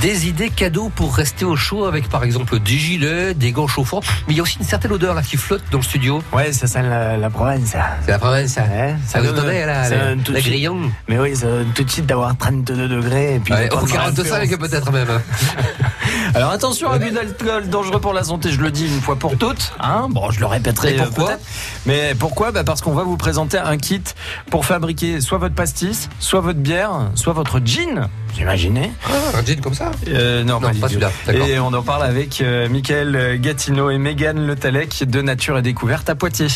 Des idées cadeaux pour rester au chaud avec par exemple des gilets, des gants chauffants. Mais il y a aussi une certaine odeur là qui flotte dans le studio. Ouais, ça sent la, la province. ça. C'est la province, ça. Ouais, Ça vous donne- donnait là, ça la, la grillon. Mais oui, ça donne tout de suite d'avoir 32 degrés. Et puis Ouais, de au prendre la 45 référence. peut-être même. Alors attention, abus d'alcool dangereux pour la santé, je le dis une fois pour toutes. Hein bon, je le répéterai euh, pourquoi. Mais pourquoi? Bah Parce qu'on va vous présenter un kit pour fabriquer soit votre pastis, soit votre bière, soit votre gin. Vous imaginez Un comme ça euh, Non, pas tout. celui-là. Et on en parle avec euh, Michael Gatineau et Megan Le Talec de Nature et Découverte à Poitiers.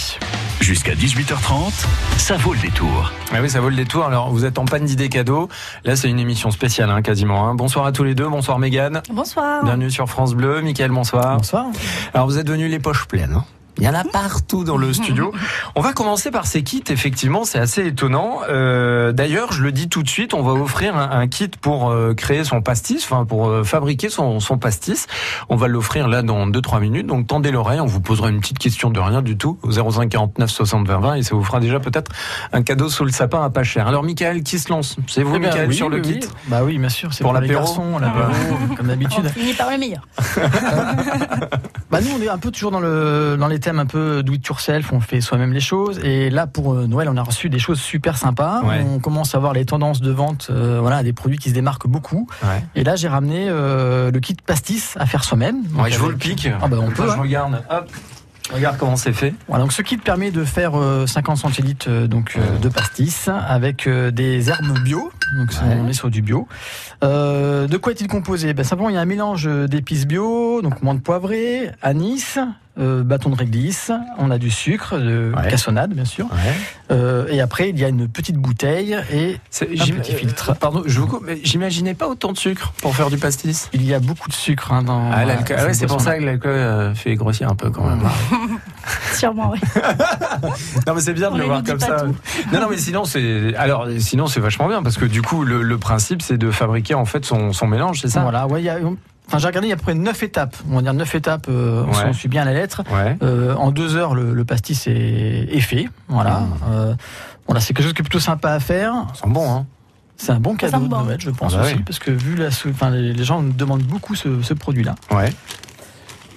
Jusqu'à 18h30, ça vaut le détour. Ah oui, ça vaut le détour. Alors, vous êtes en panne d'idées cadeaux. Là, c'est une émission spéciale, hein, quasiment. hein. Bonsoir à tous les deux. Bonsoir, Mégane. Bonsoir. Bienvenue sur France Bleu. Michael, bonsoir. Bonsoir. Alors, vous êtes venus les poches pleines. hein. Il y en a partout dans le studio. On va commencer par ces kits. Effectivement, c'est assez étonnant. Euh, D'ailleurs, je le dis tout de suite, on va offrir un, un kit pour euh, créer son pastis, enfin pour euh, fabriquer son, son pastis. On va l'offrir là dans 2-3 minutes. Donc tendez l'oreille, on vous posera une petite question de rien du tout au 05 49 60 20 20 et ça vous fera déjà peut-être un cadeau sous le sapin à pas cher. Alors, Michael, qui se lance C'est vous, Eh ben, Michael, oui, sur le oui, kit oui. Bah oui, bien sûr, c'est Pour pour, les l'apéro comme On d'habitude. finit par le meilleur. Bah nous, on est un peu toujours dans le dans les un peu do it yourself. On fait soi-même les choses. Et là, pour euh, Noël, on a reçu des choses super sympas. Ouais. On commence à voir les tendances de vente. euh, voilà, des produits qui se démarquent beaucoup. Ouais. Et là, j'ai ramené euh, le kit pastis à faire soi-même. Ouais, je vous le pique. Ah bah, on peut, Je hein. regarde. Hop. Regarde comment c'est fait. Voilà, donc ce kit permet de faire euh, 50 centilitres donc euh, de pastis avec euh, des herbes bio. Donc Ouais. on est sur du bio. Euh, de quoi est-il composé? Ben, Simplement, il y a un mélange d'épices bio, donc menthe poivrée, anis, euh, bâton de réglisse. On a du sucre, de Ouais. cassonade bien sûr. Euh, et après, il y a une petite bouteille et Un petit filtre. euh, Pardon, je vous coupe, mais j'imaginais pas autant de sucre pour faire du pastis. il y a beaucoup de sucre hein, dans. Ah, l'alcool- ah ouais, c'est pour ça que l'alcool euh, fait grossir un peu quand même. Sûrement, oui. non mais c'est bien de le voir comme ça. Non non mais sinon c'est alors sinon c'est vachement bien parce que du coup le, le principe c'est de fabriquer en fait son, son mélange, c'est ça? Voilà, ouais, il y a. Enfin, j'ai regardé, il y a à peu près 9 étapes. On va dire 9 étapes, euh, Ouais. si on suit bien la lettre. Ouais. Euh, en deux heures, le, le pastis est, est fait. Voilà. Mmh. Euh, voilà, c'est quelque chose qui est plutôt sympa à faire. Ça sent bon hein. C'est un bon cadeau de bon. Noël, je pense Ah bah aussi, oui. parce que vu la, enfin, les, gens demandent beaucoup ce, ce produit-là. Ouais.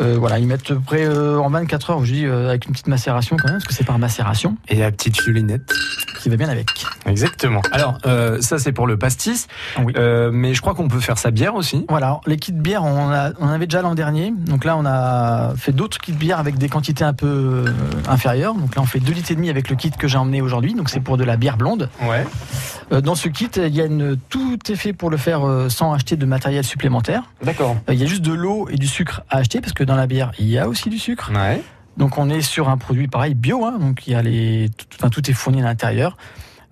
Euh, voilà, ils mettent à peu près euh, en 24 heures, je dis euh, avec une petite macération quand même, parce que c'est par macération Et la petite fiolinette. qui va bien avec. Exactement. Alors ça c'est pour le pastis, Oui. Euh, mais je crois qu'on peut faire sa bière aussi. Voilà, les kits on, a, on en avait déjà l'an dernier. Donc là, on a fait d'autres kits bières avec des quantités un peu inférieures. Donc là, on fait 2 litres et demi avec le kit que j'ai emmené aujourd'hui. Donc c'est pour de la bière blonde. Ouais. Dans ce kit, il y a une, tout est fait pour le faire sans acheter de matériel supplémentaire. D'accord. Il y a juste de l'eau et du sucre à acheter parce que dans la bière, il y a aussi du sucre. Ouais. Donc on est sur un produit pareil bio. hein. donc il y a les, tout, enfin, tout est fourni à l'intérieur.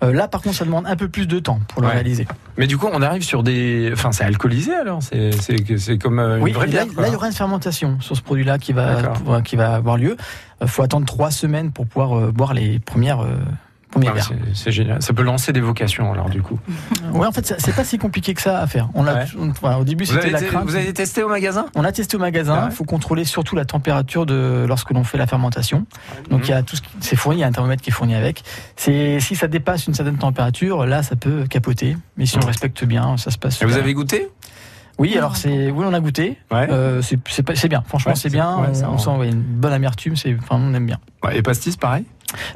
Euh, là, par contre, ça demande un peu plus de temps pour le Ouais. réaliser. Mais du coup on arrive sur des, enfin c'est alcoolisé alors, c'est comme euh, une Oui, vraie là, bière. là, il y aura une fermentation sur ce produit-là qui va, qui va avoir lieu. Il faut attendre trois semaines pour pouvoir euh, boire les premières, c'est- génial. Ça peut lancer des vocations alors du coup. Ouais, en fait, c'est pas si compliqué que ça à faire. On Ouais. au début, Vous c'était la crainte. vous avez testé au magasin? On a testé au magasin. Il faut contrôler surtout la température de lorsque l'on fait la fermentation. Donc il y a tout ce qui c'est fourni, il y a un thermomètre qui est fourni avec. C'est si ça dépasse une certaine température, là ça peut capoter. Mais si on respecte bien, ça se passe. Et vous avez goûté? Oui, alors c'est oui, on a goûté. Ouais. Euh, c'est bien. Franchement, Ouais, c'est bien. ouais, on, sent une bonne amertume. C'est enfin on aime bien. Et pastis pareil?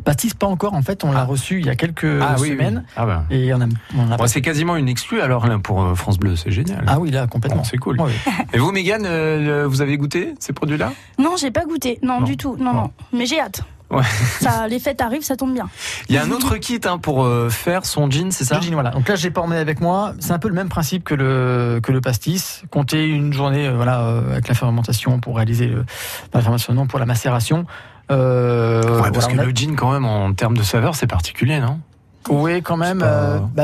Pastis pas encore. En fait, on l'a Ah. reçu il y a quelques Ah oui, semaines oui. Ah bah. et on a, on a Bon, c'est quasiment une exclue alors là, pour euh, France Bleu, c'est génial. ah oui là complètement. Bon, c'est cool. Ouais, Et vous, Mégane, euh, vous avez goûté ces produits-là? Non, j'ai pas goûté. Non, Non. du tout. Non, Bon. non. Mais j'ai hâte. Ouais. Ça, les fêtes arrivent, ça tombe bien. Il y a un autre kit hein, pour euh, faire son jean, c'est ça? Le gin, voilà. Donc là, j'ai pas emmené avec moi. C'est un peu le même principe que le que le pastis. Compter une journée, euh, voilà, euh, avec la fermentation pour réaliser le, pas la fermentation, non, pour la macération. Euh, Ouais, parce voilà, que a- le gin, quand même, en termes de saveur, c'est particulier, non? Oui, quand même. Pas- euh, bah,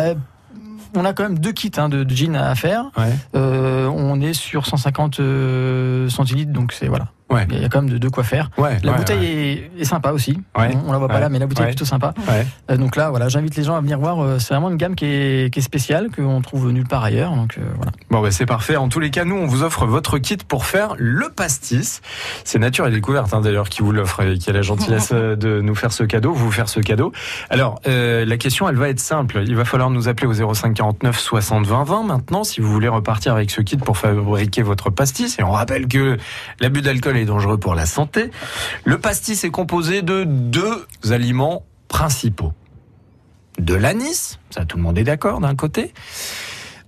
on a quand même deux kits hein, de, de gin à faire. Ouais. Euh, on est sur 150 euh, centilitres, donc c'est voilà. Ouais. Il y a quand même de, de quoi faire. Ouais, La ouais, bouteille. Est, est sympa aussi. Ouais. On, on la voit pas là, mais la bouteille est plutôt sympa. Ouais. Euh, donc là, voilà, j'invite les gens à venir voir. euh, C'est vraiment une gamme qui est, qui est spéciale, qu'on trouve nulle part ailleurs. Donc euh, voilà. Bon, bah, c'est parfait. En tous les cas, nous, on vous offre votre kit pour faire le pastis. C'est Nature et Découverte, hein, d'ailleurs, qui vous l'offre et qui a la gentillesse euh, de nous faire ce cadeau, vous faire ce cadeau. Alors, euh, la question, elle va être simple. Il va falloir nous appeler au 05 49 60 20 20 maintenant si vous voulez repartir avec ce kit pour fabriquer votre pastis. Et on rappelle que l'abus d'alcool est dangereux pour la santé. Le pastis est composé de deux aliments principaux. De l'anis, ça tout le monde est d'accord d'un côté,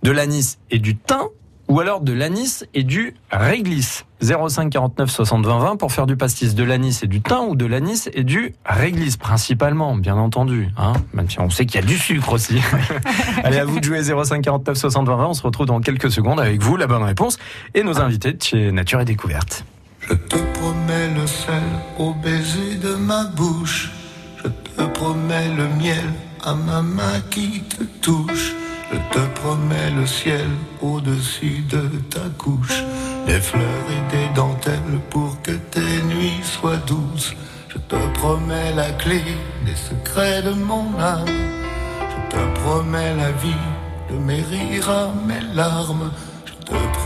de l'anis et du thym, ou alors de l'anis et du réglisse. 05 49 60 20 20 pour faire du pastis de l'anis et du thym ou de l'anis et du réglisse principalement, bien entendu. Hein Même si on sait qu'il y a du sucre aussi. Allez, à vous de jouer 05 49 60 20 20. On se retrouve dans quelques secondes avec vous, la bonne réponse, et nos invités de chez Nature et Découverte. Je te promets le sel au baiser de ma bouche. Je te promets le miel à ma main qui te touche. Je te promets le ciel au-dessus de ta couche. Des fleurs et des dentelles pour que tes nuits soient douces. Je te promets la clé des secrets de mon âme. Je te promets la vie de mes rires à mes larmes.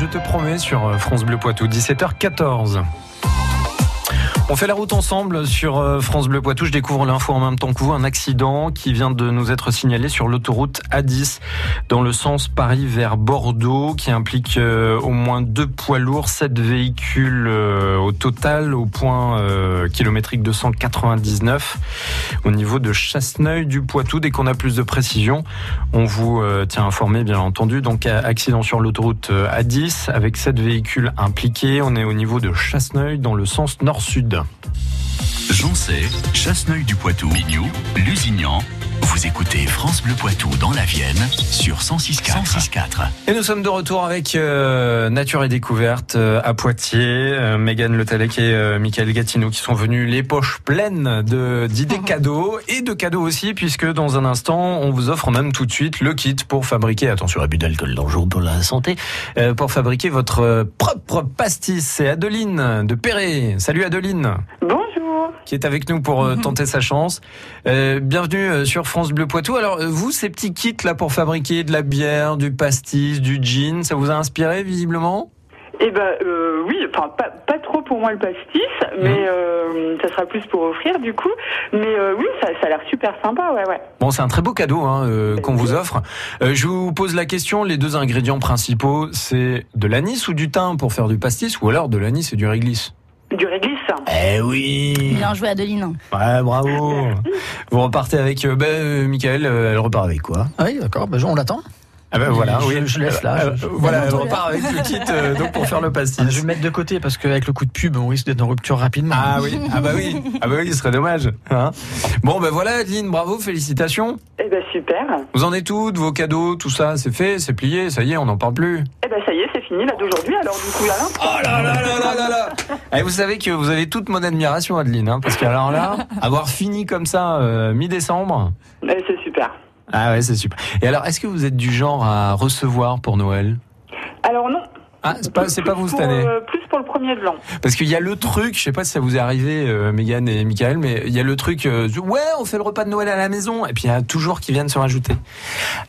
Je te promets sur euh, France Bleu Poitou, 17h14. On fait la route ensemble sur euh, France Bleu Poitou. Je découvre l'info en même temps que vous. Un accident qui vient de nous être signalé sur l'autoroute A10 dans le sens Paris vers Bordeaux qui implique euh, au moins deux poids lourds, sept véhicules euh, au total au point kilométrique 299 au niveau de Chasseneuil du Poitou. Dès qu'on a plus de précision, on vous tient informé bien entendu. Donc accident sur l'autoroute euh, A10 avec sept véhicules impliqués. On est au niveau de Chasseneuil dans le sens nord-sud. Joncé, Chasseneuil du Poitou, Mignou, Lusignan. Vous écoutez France Bleu Poitou dans la Vienne sur 106.4. 106.4. Et nous sommes de retour avec euh, Nature et Découverte euh, à Poitiers. Euh, Mégane Le Tallec et euh, Michael Gatineau qui sont venus les poches pleines de d'idées cadeaux et de cadeaux aussi puisque dans un instant on vous offre même tout de suite le kit pour fabriquer, attention abus d'alcool dangereux pour la santé, euh, pour fabriquer votre propre pastis. C'est Adeline de Perret. Salut Adeline Bonjour. Qui est avec nous pour euh, tenter sa chance. Euh, bienvenue euh, sur France Bleu Poitou. Alors vous, ces petits kits là pour fabriquer de la bière, du pastis, du gin, ça vous a inspiré visiblement? Eh ben euh, oui, enfin pas, pas trop pour moi le pastis, mais euh, ça sera plus pour offrir du coup. Mais euh, oui, ça, ça a l'air super sympa, ouais ouais. Bon, c'est un très beau cadeau hein, qu'on vous offre. Je vous pose la question, les deux ingrédients principaux, c'est de l'anis ou du thym pour faire du pastis ou alors de l'anis et du réglisse? Du réglisse. Eh oui Bien joué, Adeline. Ouais, bravo Vous repartez avec... Euh, ben, euh, Michael, euh, elle repart avec quoi? Ah oui, d'accord, bah, on l'attend. Ah ben voilà, Je- oui. je laisse là, Euh, je- voilà, elle Bientôt, repart avec le kit euh, donc pour faire le pastis. Je vais le mettre de côté parce qu'avec le coup de pub, on risque d'être en rupture rapidement. Ah oui, ah bah oui, ah bah oui, ce serait dommage. Hein bon ben voilà, Adeline, bravo, félicitations. Eh ben super. Vous en êtes toutes, vos cadeaux, tout ça, c'est fait, c'est plié, ça y est, on n'en parle plus. Eh ben ça y est, c'est fini là d'aujourd'hui. Alors du coup là, Oh là là là là là là Eh, Vous savez que vous avez toute mon admiration, Adeline, hein, parce que alors là, avoir fini comme ça euh, mi-décembre, eh, c'est super. Ah ouais, c'est super. Et alors, est-ce que vous êtes du genre à recevoir pour Noël? Alors non. Ah, c'est pas, c'est pas vous cette année. euh, plus pour le premier de l'an. Parce qu'il y a le truc, je sais pas si ça vous est arrivé, euh, Mégane et Michael, mais il y a le truc, euh, ouais, on fait le repas de Noël à la maison, et puis il y a toujours qui viennent se rajouter.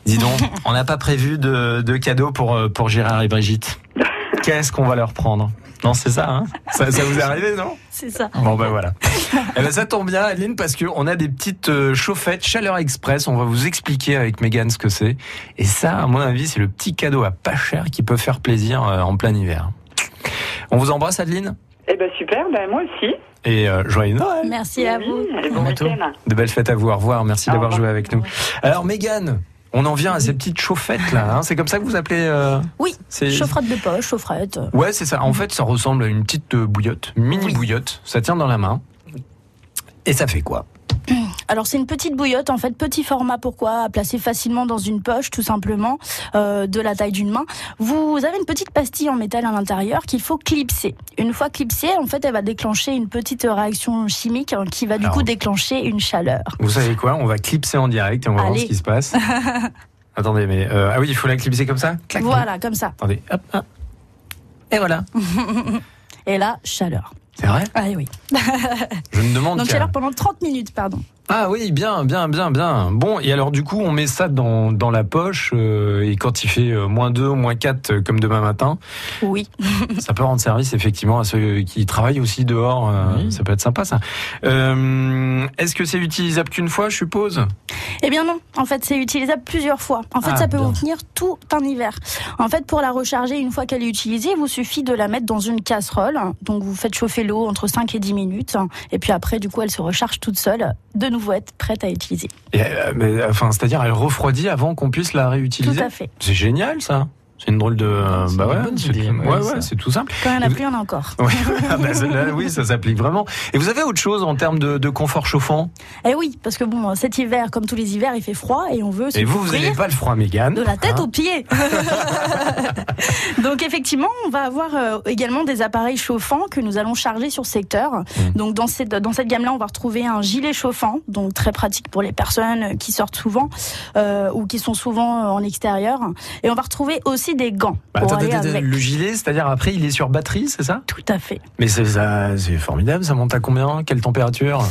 Dis donc, on n'a pas prévu de, de cadeaux pour, euh, pour Gérard et Brigitte. Qu'est-ce qu'on va leur prendre? Non, c'est ça, hein ça, ça vous est arrivé, non C'est ça. Bon ben voilà. Eh ben ça tombe bien, Adeline, parce que on a des petites euh, chauffettes chaleur express. On va vous expliquer avec Mégane ce que c'est. Et ça, à mon avis, c'est le petit cadeau à pas cher qui peut faire plaisir euh, en plein hiver. On vous embrasse, Adeline, Eh ben super. Ben moi aussi. et euh, joyeux Noël. Merci à Oui, vous. Et bon. De belles fêtes à vous. Au revoir. Merci d'avoir joué avec nous. Alors, Mégane, on en vient à ces petites chauffettes là. hein. C'est comme ça que vous appelez euh, Oui, c'est- chaufferette de poche, chaufferette. Ouais, c'est ça. En fait, ça ressemble à une petite euh, bouillotte, une mini Oui. bouillotte. Ça tient dans la main. Et ça fait quoi? Alors c'est une petite bouillotte, en fait, petit format, pourquoi? À placer facilement dans une poche, tout simplement, euh, de la taille d'une main. Vous avez une petite pastille en métal à l'intérieur qu'il faut clipser. Une fois clipsée, en fait, elle va déclencher une petite réaction chimique hein, qui va du coup déclencher une chaleur. Vous savez quoi? On va clipser en direct et on va voir ce qui se passe. Attendez, mais euh, ah oui, il faut la clipser comme ça? Clac, Voilà, comme ça. Attendez, hop, hop. Et voilà. Et là, chaleur. C'est vrai? Ah oui. Je me demande. Donc chaleur pendant 30 minutes, pardon. Ah oui, bien, bien, bien, bien. Bon, et alors du coup, on met ça dans, dans la poche euh, et quand il fait euh, moins 2, moins 4 euh, comme demain matin, Oui. ça peut rendre service effectivement à ceux qui travaillent aussi dehors. euh, Oui. Ça peut être sympa ça. Euh, Est-ce que c'est utilisable qu'une fois, je suppose? Eh bien non, en fait c'est utilisable plusieurs fois. En fait Ah, ça peut bien. vous tenir tout un hiver. En fait pour la recharger une fois qu'elle est utilisée, il vous suffit de la mettre dans une casserole. Donc vous faites chauffer l'eau entre 5 et 10 minutes. Et puis après du coup elle se recharge toute seule, de nouveau être prête à utiliser. Et, euh, mais, Enfin, c'est-à-dire elle refroidit avant qu'on puisse la réutiliser. Tout à fait. C'est génial ça. C'est une drôle de. euh, C'est bah ouais, bonne c'est ouais, ouais, tout simple. Quand il y en a Et plus, il y en a encore. Oui, ah bah, oui, ça s'applique vraiment. Et vous avez autre chose en termes de, de confort chauffant? Et oui, parce que bon, cet hiver, comme tous les hivers, il fait froid et on veut se Et vous, vous n'avez pas le froid, Mégane de la tête hein aux pieds. Donc effectivement, on va avoir euh, également des appareils chauffants que nous allons charger sur secteur. Mmh. Donc dans cette dans cette gamme-là, on va retrouver un gilet chauffant, donc très pratique pour les personnes qui sortent souvent euh, ou qui sont souvent euh, en extérieur. Et on va retrouver aussi des gants Bah, pour attendez, aller avec. le gilet, c'est-à-dire après, il est sur batterie, c'est ça? Tout à fait. Mais c'est ça, c'est formidable. Ça monte à combien? Quelle température?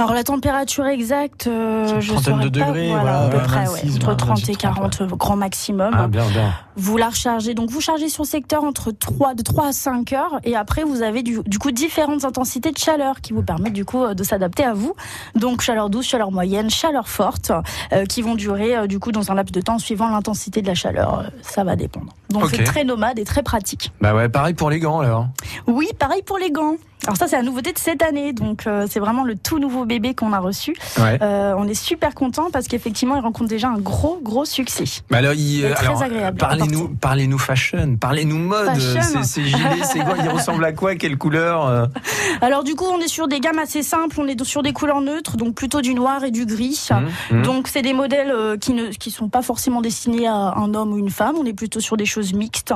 Alors la température exacte, euh, je trentaine saurais de pas, degrés, voilà, voilà, à peu ouais, près, 26, ouais, entre 30 et 26, 40 grand maximum. Ah, bien, bien. Vous la rechargez, donc vous chargez sur secteur entre 3, de 3 à 5 heures et après vous avez du, du coup différentes intensités de chaleur qui vous permettent du coup euh, de s'adapter à vous. Donc chaleur douce, chaleur moyenne, chaleur forte euh, qui vont durer euh, du coup dans un laps de temps suivant l'intensité de la chaleur. Euh, Ça va dépendre. Donc c'est très nomade et très pratique. Bah ouais, pareil pour les gants alors. Oui, pareil pour les gants. Alors ça c'est la nouveauté de cette année, donc euh, c'est vraiment le tout nouveau bébé qu'on a reçu. Ouais. Euh, on est super content parce qu'effectivement il rencontre déjà un gros gros succès. Bah alors, il- C'est très alors, agréable Parlez-nous, fashion, parlez-nous mode. Ces, gilets, ces gants, ils ressemblent à quoi Quelle couleur euh Alors du coup, on est sur des gammes assez simples, on est sur des couleurs neutres, donc plutôt du noir et du gris. Hum, hum. Donc c'est des modèles euh, qui ne qui sont pas forcément destinés à un homme ou une femme, on est plutôt sur des choses mixtes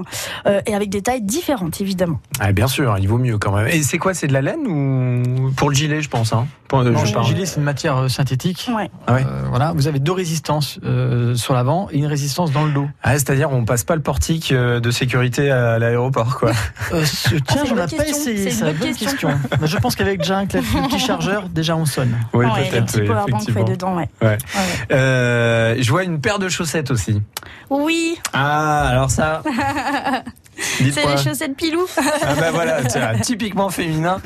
euh, et avec des tailles différentes évidemment. Ah, bien sûr, il vaut mieux quand même. Et c'est quoi C'est de la laine ou pour le gilet, je pense hein? Pour- Non, je le parle. gilet, c'est une matière synthétique. Ouais. Ah ouais. Euh, voilà, vous avez deux résistances euh, sur l'avant et une résistance dans le dos. Ah, c'est-à-dire on passe pas le portique euh, de sécurité à l'aéroport, quoi. Euh, ce- tiens, j'en ai pas question, essayé. c'est une bonne bonne question. Mais je pense qu'avec déjà un clé- le petit chargeur, déjà on sonne. Oui, peut-être. oui, effectivement. dedans. Ouais. Ouais, ouais. Euh, je vois une paire de chaussettes aussi. Oui, Ah, alors ça. c'est les chaussettes pilou. Ah bah voilà, tiens, typiquement féminin.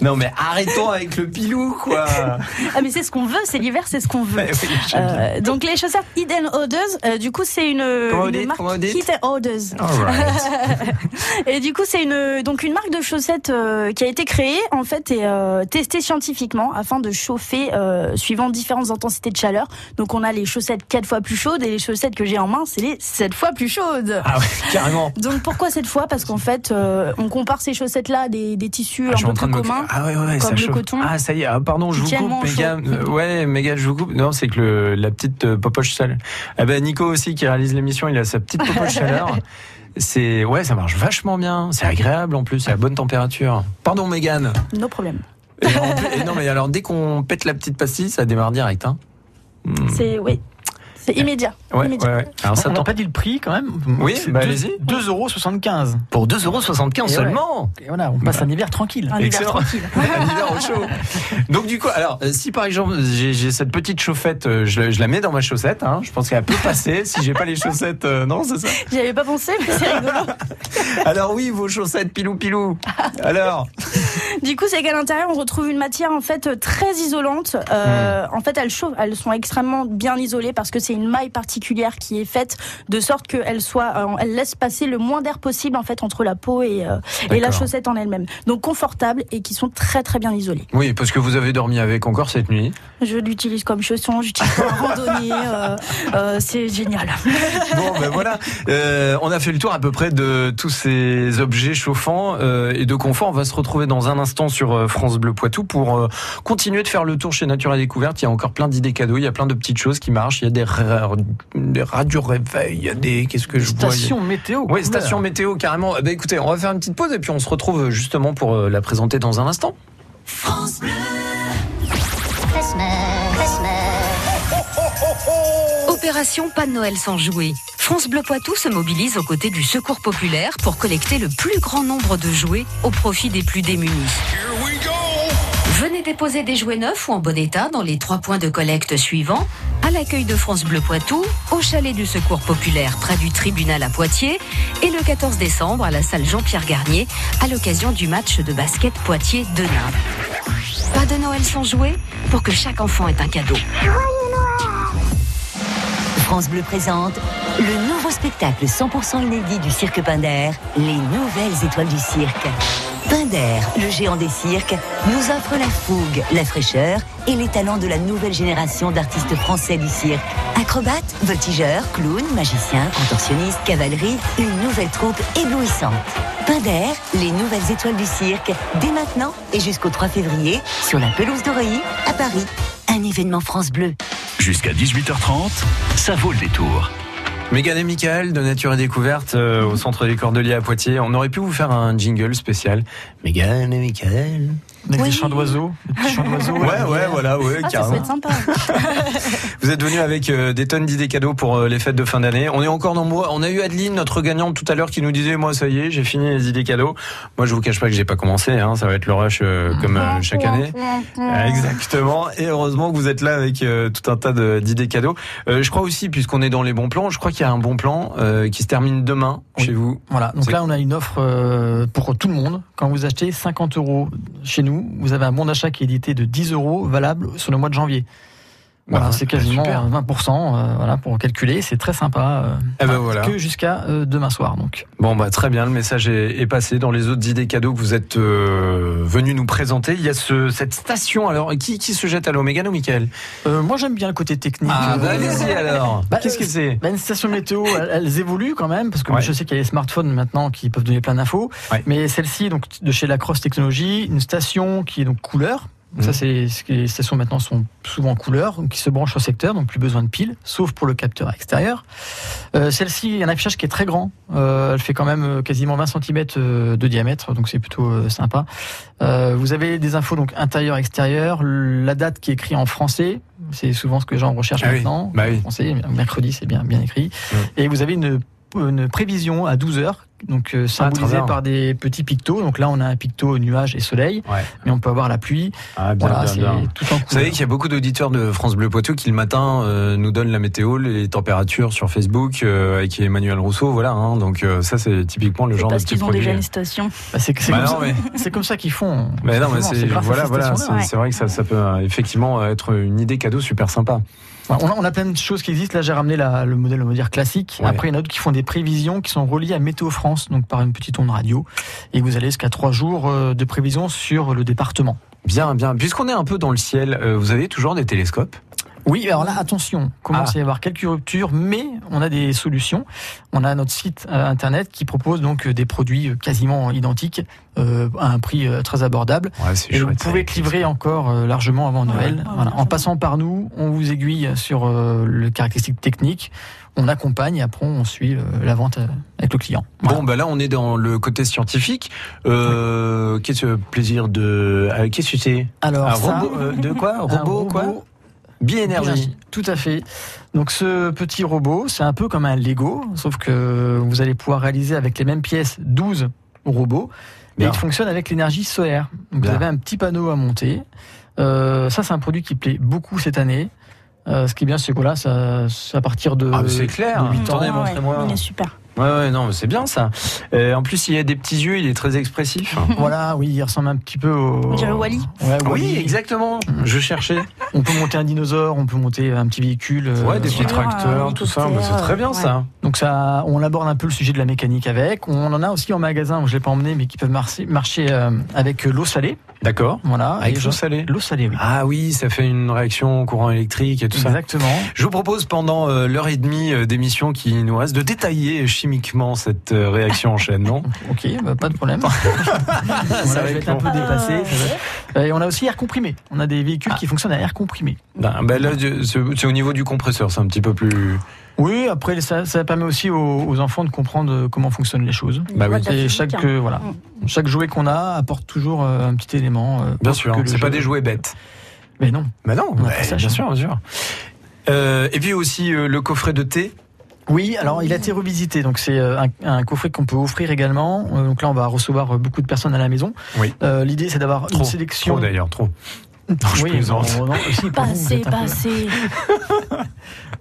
Non mais arrêtons avec le pilou, quoi. ah mais c'est ce qu'on veut, c'est l'hiver, c'est ce qu'on veut. Oui. Euh, donc les chaussettes Hidden Odors, euh, du coup c'est une, une dites marque Hidden Odors. Right. Et du coup, c'est une donc une marque de chaussettes euh, qui a été créée en fait et testée scientifiquement afin de chauffer suivant différentes intensités de chaleur. Donc on a les chaussettes quatre fois plus chaudes et les chaussettes que j'ai en main, c'est les sept fois plus chaudes. Ah ouais, carrément. Donc pourquoi cette fois? Parce qu'en fait, euh, on compare ces chaussettes-là à des, des tissus Ah, un peu plus me communs. Ah ouais, ouais, comme ça le chauffe. coton. Ah, ça y est. Ah, pardon, je vous coupe, Méga. Euh, ouais, Méga, je vous coupe. Non, c'est que le, la petite euh, popoche sale. Ah ben, Nico aussi, qui réalise l'émission, il a sa petite popoche chaleur. C'est, ouais, ça marche vachement bien. C'est agréable, en plus, c'est à bonne température. Pardon, Mégane. No problème. Et en plus- et non, mais alors, dès qu'on pète la petite pastille, ça démarre direct, hein. C'est oui, c'est immédiat. Ouais, ouais, immédiat. ouais. Alors, ça on n'a pas dit le prix quand même. Oui, C'est bah, allez-y. 2,75€. Pour 2,75€ Et ouais. seulement. Et voilà, on passe un hiver tranquille. Un hiver Excellent. tranquille. Un hiver au chaud. Donc du coup, alors euh, si par exemple j'ai j'ai cette petite chauffette, euh, je, la- je la mets dans ma chaussette. Hein, je pense qu'elle peut passer. si j'ai pas les chaussettes, euh, non, c'est ça? J'y avais pas pensé, mais c'est rigolo. Alors oui, vos chaussettes pilou pilou. Alors, Du coup, c'est qu'à l'intérieur, on retrouve une matière en fait très isolante. Euh, En fait, elles chauffent, elles sont extrêmement bien isolées parce que c'est une maille particulière qui est faite de sorte qu'elle soit, euh, elle laisse passer le moins d'air possible en fait entre la peau et, euh, et la chaussette en elle-même. Donc confortables et qui sont très très bien isolées. oui, parce que vous avez dormi avec encore cette nuit. Je l'utilise comme chausson, j'utilise pour la randonnée. euh, euh, c'est génial. Bon, ben voilà. Euh, on a fait le tour à peu près de tous ces objets chauffants et de confort. On va se retrouver dans un instant sur France Bleu Poitou pour continuer de faire le tour chez Nature et Découverte. Il y a encore plein d'idées cadeaux. Il y a plein de petites choses qui marchent. Il y a des, des radios réveil. Il y a des qu'est-ce que je vois Station météo. Oui, station météo carrément. Ben, écoutez, on va faire une petite pause et puis on se retrouve justement pour euh, la présenter dans un instant. Opération Pas de Noël sans jouets. France Bleu Poitou se mobilise aux côtés du Secours populaire pour collecter le plus grand nombre de jouets au profit des plus démunis. Déposer des jouets neufs ou en bon état dans les trois points de collecte suivants à l'accueil de France Bleu Poitou, au chalet du Secours populaire près du tribunal à Poitiers et le 14 décembre à la salle Jean-Pierre Garnier à l'occasion du match de basket Poitiers-Denain. Pas de Noël sans jouets pour que chaque enfant ait un cadeau. France Bleu présente le nouveau spectacle 100% inédit du cirque Pinder, les nouvelles étoiles du cirque. Pinder, le géant des cirques, nous offre la fougue, la fraîcheur et les talents de la nouvelle génération d'artistes français du cirque. Acrobates, voltigeurs, clowns, magiciens, contorsionnistes, cavalerie, une nouvelle troupe éblouissante. Pinder, les nouvelles étoiles du cirque, dès maintenant et jusqu'au 3 février sur la pelouse d'Oreilly à Paris. Un événement France Bleu. Jusqu'à 18h30, ça vaut le détour. Mégane et Michael de Nature et Découverte euh, au centre des Cordeliers à Poitiers. On aurait pu vous faire un jingle spécial. Mégane et Michael. Avec Oui. des chants d'oiseaux. chants d'oiseaux. Ouais, ouais, voilà, ouais, Ah, ça carrément. peut être sympa. Vous êtes venu avec euh, des tonnes d'idées cadeaux pour euh, les fêtes de fin d'année. On est encore nombreux. On a eu Adeline, notre gagnante tout à l'heure, qui nous disait moi ça y est, j'ai fini les idées cadeaux. Moi je vous cache pas que j'ai pas commencé. Hein, ça va être le rush euh, comme euh, chaque année. Exactement. Et heureusement que vous êtes là avec euh, tout un tas d'idées cadeaux. Euh, je crois aussi, puisqu'on est dans les bons plans, je crois qu'il y a un bon plan euh, qui se termine demain Oui. chez vous. Voilà, donc là on a une offre euh, pour tout le monde. Quand vous achetez 50 euros chez nous, vous avez un bon d'achat qui est édité de 10 euros valable sur le mois de janvier. Voilà, Bah, c'est quasiment super. 20%, euh, voilà, pour calculer, c'est très sympa. euh, Eh ben voilà. Que jusqu'à euh, demain soir, donc. Bon bah très bien, le message est, est passé dans les autres idées cadeaux que vous êtes euh, venus nous présenter. Il y a ce, cette station alors qui, qui se jette à l'eau, Mégane ou Michael? Euh, moi j'aime bien le côté technique. Ah Euh, bah allez-y alors. Bah, Qu'est-ce que c'est? Bah, une station météo, elles, elles évoluent quand même, parce que Ouais. je sais qu'il y a les smartphones maintenant qui peuvent donner plein d'infos. Ouais. Mais celle-ci, donc de chez Lacrosse Technologies, une station qui est donc couleur. Donc Mhm. Ça, c'est les stations maintenant sont souvent en couleur, qui se branchent au secteur, donc plus besoin de piles, sauf pour le capteur extérieur. Euh, Celle-ci, il y a un affichage qui est très grand. Euh, elle fait quand même euh, quasiment 20 cm de diamètre, donc c'est plutôt sympa. Euh, vous avez des infos donc intérieur, extérieur, la date qui est écrite en français. C'est souvent ce que les gens recherchent Ah oui. maintenant. Bah oui. Français, mercredi, c'est bien, bien écrit. Et vous avez une, une prévision à 12 heures, donc euh, bien. par des petits pictos. Donc là, on a un picto nuage et soleil, Ouais. mais on peut avoir la pluie. Ah bien, voilà, bien, c'est bien. tout en Vous savez qu'il y a beaucoup d'auditeurs de France Bleu Poitou qui le matin euh, nous donnent la météo, les températures sur Facebook euh, avec Emmanuel Rousseau, voilà. Hein, donc euh, ça c'est typiquement le genre de parce petit qu'ils ont déjà une station. Bah, c'est c'est Bah comme, non, ça- mais- c'est comme ça qu'ils font. Mais non, mais Simplement, c'est voilà, voilà, c'est vrai que ça, ça peut euh, effectivement être une idée cadeau super sympa. Ouais, On a, on a plein de choses qui existent. Là, j'ai ramené la- le modèle, on va dire classique. Ouais. Après, il y en a d'autres qui font des prévisions qui sont reliées à Météo France, donc par une petite onde radio. Et vous allez jusqu'à trois jours euh, de prévision sur le département. Bien, bien. Puisqu'on est un peu dans le ciel, euh, vous avez toujours des télescopes? Oui, alors là, attention, commence Ah. à y avoir quelques ruptures, mais on a des solutions. On a notre site euh, internet qui propose donc euh, des produits euh, quasiment identiques euh, à un prix très abordable. Ouais, Et vous chouette, pouvez livré encore euh, largement avant Noël. Ah, Voilà. En passant par nous, on vous aiguille sur euh, le caractéristique technique, on accompagne et après on suit la vente avec le client. Voilà. Bon, bah là, on est dans le côté scientifique. Euh, Qu'est-ce que plaisir de. euh, Qu'est-ce que c'est? Alors, Un ça, robot euh, De quoi? Robot, quoi? Biénergie. Énergie, Tout à fait. Donc ce petit robot, c'est un peu comme un Lego, sauf que vous allez pouvoir réaliser avec les mêmes pièces 12 robots, et Bien. il fonctionne avec l'énergie solaire. Donc Bien. vous avez un petit panneau à monter. Euh, ça, c'est un produit qui plaît beaucoup cette année. Euh, ce qui est bien, c'est que voilà, ça, c'est à partir de, Ah, mais c'est clair. de 8 ans. Attendez, Ouais, montrez-moi. Il est super. Ouais, ouais, non, mais c'est bien ça. Euh, en plus, il y a des petits yeux, il est très expressif. Voilà, oui, il ressemble un petit peu au. On dirait. Ouais, oui, exactement. Je cherchais. On peut monter un dinosaure, on peut monter un petit véhicule. euh, Ouais, des petits tracteurs, un tout ça. bah, c'est très bien ouais. ça. Donc ça, on aborde un peu le sujet de la mécanique avec. On en a aussi en magasin, où je l'ai pas emmené, mais qui peuvent marcher, marcher euh, avec l'eau salée. D'accord. Voilà. Avec l'eau salée. L'eau salée, oui. Ah oui, ça fait une réaction au courant électrique et tout ça. Exactement. Je vous propose pendant euh, l'heure et demie euh, d'émission qui nous reste de détailler chimiquement cette euh, réaction en chaîne, non? Ok, bah, pas de problème. Ça va être un peu dépassé. Euh, ça va. Et on a aussi air comprimé. On a des véhicules Ah. qui fonctionnent à air comprimé. Ben, ben là, c'est au niveau du compresseur, c'est un petit peu plus. Oui, après ça, ça permet aussi aux, aux enfants de comprendre euh, comment fonctionnent les choses. Bah oui. Et chaque hein. euh, voilà, chaque jouet qu'on a apporte toujours euh, un petit élément. euh, Bien sûr, c'est pas jeu. des jouets bêtes. Mais non. Ben non, bien sûr, bien sûr. Euh, et puis aussi euh, le coffret de thé. Oui, alors il a été revisité. Donc c'est euh, un, un coffret qu'on peut offrir également. Euh, Donc là, on va recevoir euh, beaucoup de personnes à la maison. Oui. Euh, L'idée, c'est d'avoir une sélection. Trop d'ailleurs, trop. je oui, plaisante. non, non, Pas vous, assez, pas assez.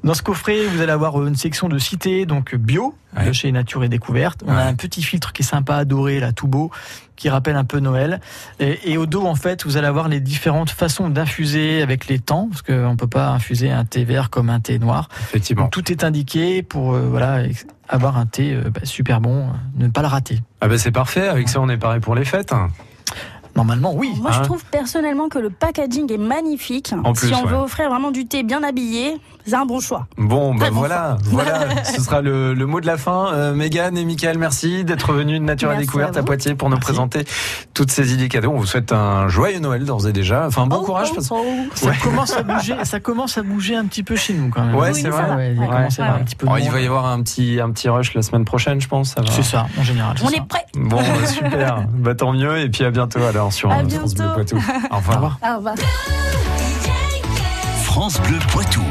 Dans ce coffret, vous allez avoir euh, une section de cités, donc bio, Ouais. de chez Nature et Découverte. On Ouais. a un petit filtre qui est sympa à dorer, là, tout beau, qui rappelle un peu Noël. Et, et au dos, en fait, vous allez avoir les différentes façons d'infuser avec les temps, parce qu'on peut pas infuser un thé vert comme un thé noir. Effectivement. Donc tout est indiqué pour euh, voilà avoir un thé euh, bah, super bon, ne pas le rater. Ah ben c'est parfait. Avec ça, on est paré pour les fêtes. Normalement, oui. Moi, Hein je trouve personnellement que le packaging est magnifique. En plus, si on ouais. veut offrir vraiment du thé bien habillé, c'est un bon choix. Bon, ben bon voilà, voilà. Ce sera le, le mot de la fin. Euh, Mégane et Michael, merci d'être venus de Nature et Merci Découverte à à. Poitiers pour nous Merci. présenter toutes ces idées cadeaux. On vous souhaite un joyeux Noël d'ores et déjà. Enfin, bon Oh, courage. oh, parce- oh. Ça Ouais. commence à bouger, ça commence à bouger un petit peu chez nous quand même. Ouais, Oui, c'est vrai. va. Ouais, il à un petit peu de Oh, il va y avoir un petit, un petit rush la semaine prochaine, je pense. Va. C'est ça, en général. On ça. est prêt. Bon, bah, super. bah, tant mieux. Et puis à bientôt alors. Alors sur À euh, France Bleu bientôt. Poitou. Au revoir. Au revoir. France Bleu Poitou.